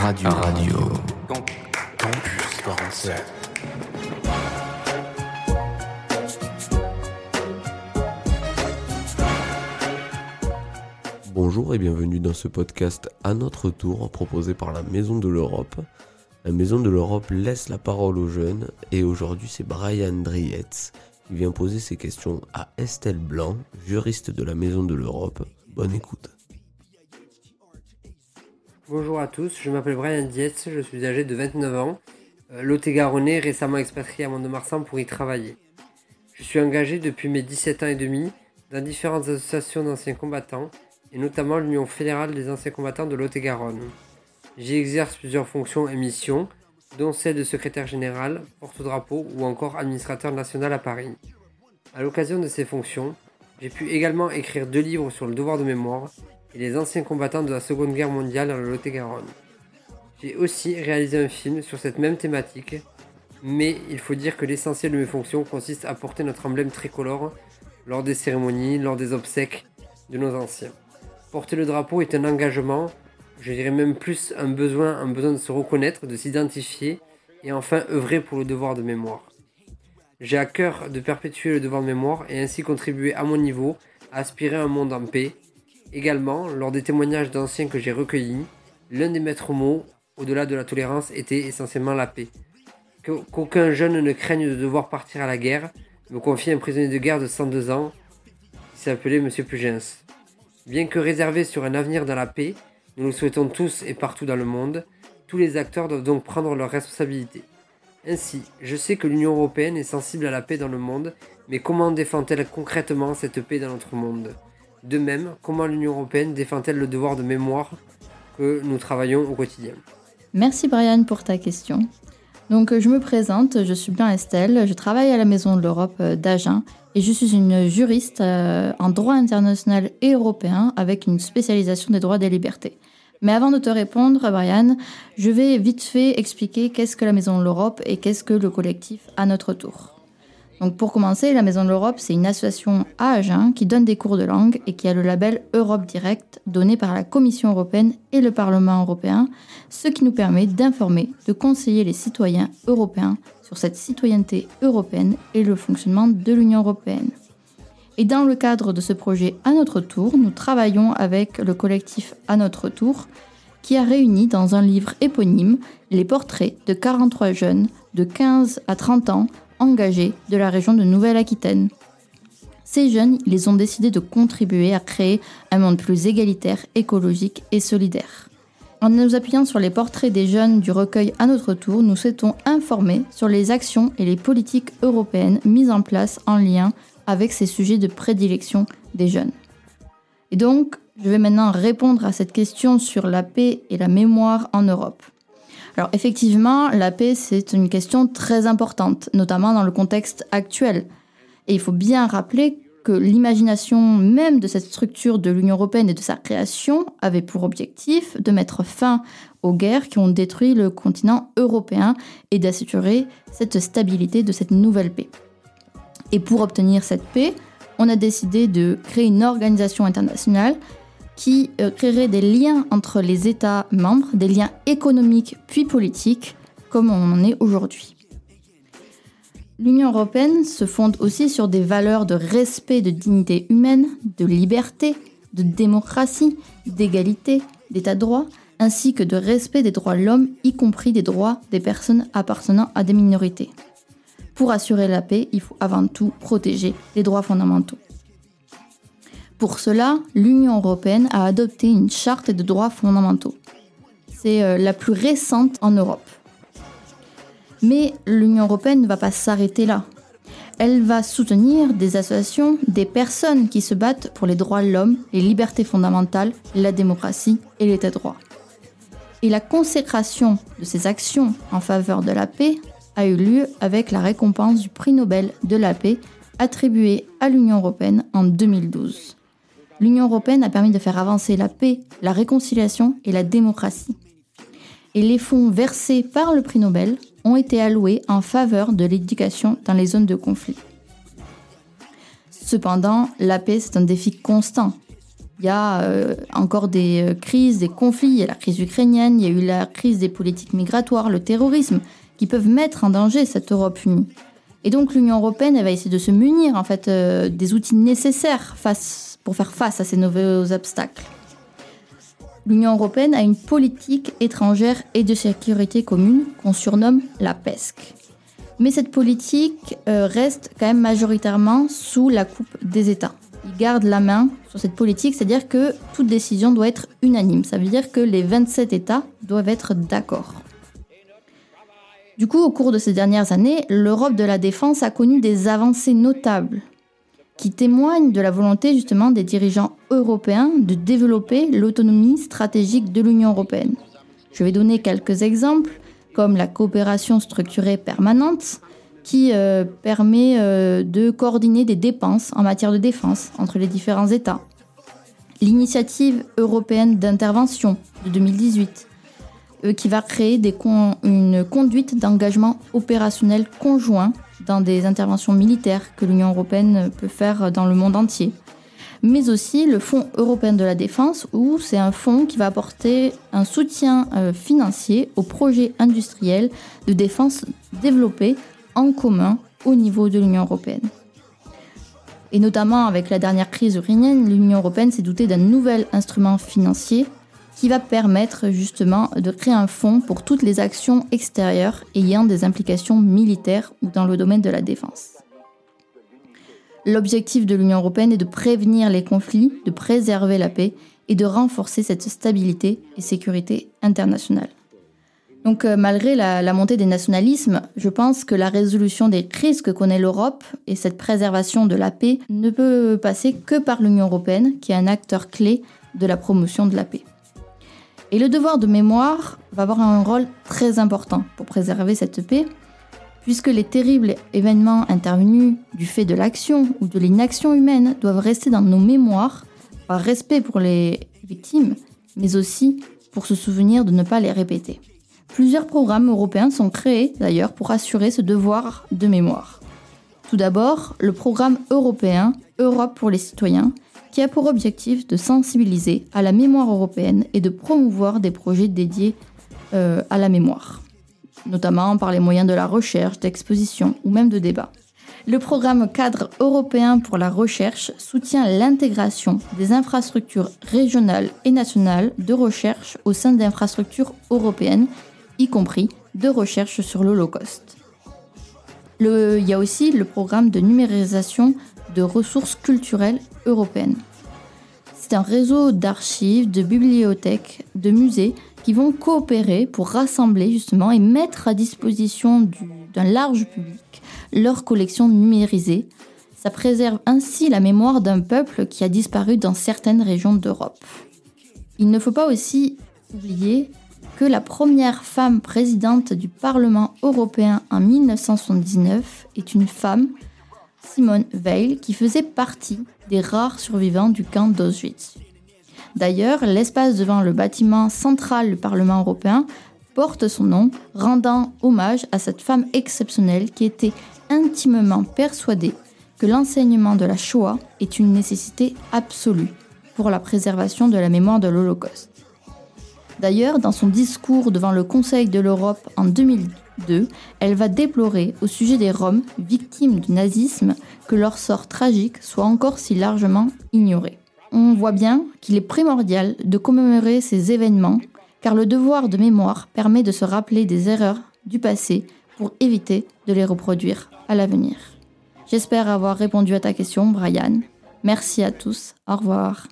Radio. Radio. Campus 47. Bonjour et bienvenue dans ce podcast à notre tour proposé par la Maison de l'Europe. La Maison de l'Europe laisse la parole aux jeunes et aujourd'hui c'est Brian Drietz qui vient poser ses questions à Estelle Blanc, juriste de la Maison de l'Europe. Bonne écoute. Bonjour à tous, je m'appelle Brian Dietz, je suis âgé de 29 ans, euh, lot-et-garonnais, récemment expatrié à Mont-de-Marsan pour y travailler. Je suis engagé depuis mes 17 ans et demi dans différentes associations d'anciens combattants, et notamment l'Union fédérale des anciens combattants de Lot-et-Garonne. J'y exerce plusieurs fonctions et missions, dont celle de secrétaire général, porte-drapeau ou encore administrateur national à Paris. À l'occasion de ces fonctions, j'ai pu également écrire deux livres sur le devoir de mémoire et les anciens combattants de la Seconde Guerre mondiale dans le Lot-et-Garonne. J'ai aussi réalisé un film sur cette même thématique, mais il faut dire que l'essentiel de mes fonctions consiste à porter notre emblème tricolore lors des cérémonies, lors des obsèques de nos anciens. Porter le drapeau est un engagement, je dirais même plus un besoin, un besoin de se reconnaître, de s'identifier et enfin œuvrer pour le devoir de mémoire. J'ai à cœur de perpétuer le devoir de mémoire et ainsi contribuer à mon niveau à aspirer un monde en paix. Également, lors des témoignages d'anciens que j'ai recueillis, l'un des maîtres mots, au-delà de la tolérance, était essentiellement la paix. Qu'aucun jeune ne craigne de devoir partir à la guerre, me confie un prisonnier de guerre de 102 ans, qui s'appelait M. Pugens. Bien que réservé sur un avenir dans la paix, nous le souhaitons tous et partout dans le monde, tous les acteurs doivent donc prendre leurs responsabilités. Ainsi, je sais que l'Union européenne est sensible à la paix dans le monde, mais comment défend-elle concrètement cette paix dans notre monde? De même, comment l'Union européenne défend-elle le devoir de mémoire que nous travaillons au quotidien? Merci Brian pour ta question. Donc je me présente, je suis bien Estelle, je travaille à la Maison de l'Europe d'Agen et je suis une juriste en droit international et européen avec une spécialisation des droits des libertés. Mais avant de te répondre, Brian, je vais vite fait expliquer qu'est-ce que la Maison de l'Europe et qu'est-ce que le collectif à notre tour. Donc pour commencer, la Maison de l'Europe, c'est une association à Agen qui donne des cours de langue et qui a le label Europe Direct donné par la Commission européenne et le Parlement européen, ce qui nous permet d'informer, de conseiller les citoyens européens sur cette citoyenneté européenne et le fonctionnement de l'Union européenne. Et dans le cadre de ce projet à notre tour, nous travaillons avec le collectif à notre tour qui a réuni dans un livre éponyme les portraits de 43 jeunes de 15 à 30 ans engagés de la région de Nouvelle-Aquitaine. Ces jeunes, ils ont décidé de contribuer à créer un monde plus égalitaire, écologique et solidaire. En nous appuyant sur les portraits des jeunes du recueil à notre tour, nous souhaitons informer sur les actions et les politiques européennes mises en place en lien avec ces sujets de prédilection des jeunes. Et donc, je vais maintenant répondre à cette question sur la paix et la mémoire en Europe. Alors effectivement, la paix, c'est une question très importante, notamment dans le contexte actuel. Et il faut bien rappeler que l'imagination même de cette structure de l'Union européenne et de sa création avait pour objectif de mettre fin aux guerres qui ont détruit le continent européen et d'assurer cette stabilité de cette nouvelle paix. Et pour obtenir cette paix, on a décidé de créer une organisation internationale qui euh, créerait des liens entre les États membres, des liens économiques puis politiques, comme on en est aujourd'hui. L'Union européenne se fonde aussi sur des valeurs de respect de dignité humaine, de liberté, de démocratie, d'égalité, d'état de droit, ainsi que de respect des droits de l'homme, y compris des droits des personnes appartenant à des minorités. Pour assurer la paix, il faut avant tout protéger les droits fondamentaux. Pour cela, l'Union européenne a adopté une charte de droits fondamentaux. C'est euh, la plus récente en Europe. Mais l'Union européenne ne va pas s'arrêter là. Elle va soutenir des associations, des personnes qui se battent pour les droits de l'homme, les libertés fondamentales, la démocratie et l'état de droit. Et la consécration de ces actions en faveur de la paix a eu lieu avec la récompense du prix Nobel de la paix attribué à l'Union européenne en 2012. L'Union européenne a permis de faire avancer la paix, la réconciliation et la démocratie. Et les fonds versés par le prix Nobel ont été alloués en faveur de l'éducation dans les zones de conflit. Cependant, la paix, c'est un défi constant. Il y a euh, encore des euh, crises, des conflits, il y a la crise ukrainienne, il y a eu la crise des politiques migratoires, le terrorisme, qui peuvent mettre en danger cette Europe unie. Et donc l'Union européenne, elle va essayer de se munir en fait euh, des outils nécessaires face, pour faire face à ces nouveaux obstacles. L'Union européenne a une politique étrangère et de sécurité commune qu'on surnomme la PESC. Mais cette politique reste quand même majoritairement sous la coupe des États il garde la main sur cette politique, c'est-à-dire que toute décision doit être unanime. Ça veut dire que les 27 États doivent être d'accord. Du coup, au cours de ces dernières années, l'Europe de la défense a connu des avancées notables qui témoignent de la volonté justement des dirigeants européens de développer l'autonomie stratégique de l'Union européenne. Je vais donner quelques exemples, comme la coopération structurée permanente, qui euh, permet euh, de coordonner des dépenses en matière de défense entre les différents États. L'initiative européenne d'intervention de 2018, euh, qui va créer une conduite d'engagement opérationnel conjoint dans des interventions militaires que l'Union européenne peut faire dans le monde entier. Mais aussi le Fonds européen de la défense, où c'est un fonds qui va apporter un soutien financier aux projets industriels de défense développés en commun au niveau de l'Union européenne. Et notamment avec la dernière crise ukrainienne, l'Union européenne s'est dotée d'un nouvel instrument financier qui va permettre justement de créer un fonds pour toutes les actions extérieures ayant des implications militaires ou dans le domaine de la défense. L'objectif de l'Union européenne est de prévenir les conflits, de préserver la paix et de renforcer cette stabilité et sécurité internationale. Donc euh, malgré la, montée des nationalismes, je pense que la résolution des crises que connaît l'Europe et cette préservation de la paix ne peut passer que par l'Union européenne, qui est un acteur clé de la promotion de la paix. Et le devoir de mémoire va avoir un rôle très important pour préserver cette paix, puisque les terribles événements intervenus du fait de l'action ou de l'inaction humaine doivent rester dans nos mémoires par respect pour les victimes, mais aussi pour se souvenir de ne pas les répéter. Plusieurs programmes européens sont créés d'ailleurs pour assurer ce devoir de mémoire. Tout d'abord, le programme européen Europe pour les citoyens, qui a pour objectif de sensibiliser à la mémoire européenne et de promouvoir des projets dédiés euh, à la mémoire, notamment par les moyens de la recherche, d'exposition ou même de débat. Le programme cadre européen pour la recherche soutient l'intégration des infrastructures régionales et nationales de recherche au sein d'infrastructures européennes y compris de recherche sur l'Holocauste. il y a aussi le programme de numérisation de ressources culturelles européennes. C'est un réseau d'archives, de bibliothèques, de musées qui vont coopérer pour rassembler justement et mettre à disposition d'un large public leurs collections numérisées. Ça préserve ainsi la mémoire d'un peuple qui a disparu dans certaines régions d'Europe. Il ne faut pas aussi oublier que la première femme présidente du Parlement européen en 1979 est une femme, Simone Veil, qui faisait partie des rares survivants du camp d'Auschwitz. D'ailleurs, l'espace devant le bâtiment central du Parlement européen porte son nom, rendant hommage à cette femme exceptionnelle qui était intimement persuadée que l'enseignement de la Shoah est une nécessité absolue pour la préservation de la mémoire de l'Holocauste. D'ailleurs, dans son discours devant le Conseil de l'Europe en 2002, elle va déplorer au sujet des Roms victimes du nazisme que leur sort tragique soit encore si largement ignoré. On voit bien qu'il est primordial de commémorer ces événements car le devoir de mémoire permet de se rappeler des erreurs du passé pour éviter de les reproduire à l'avenir. J'espère avoir répondu à ta question, Brian. Merci à tous. Au revoir.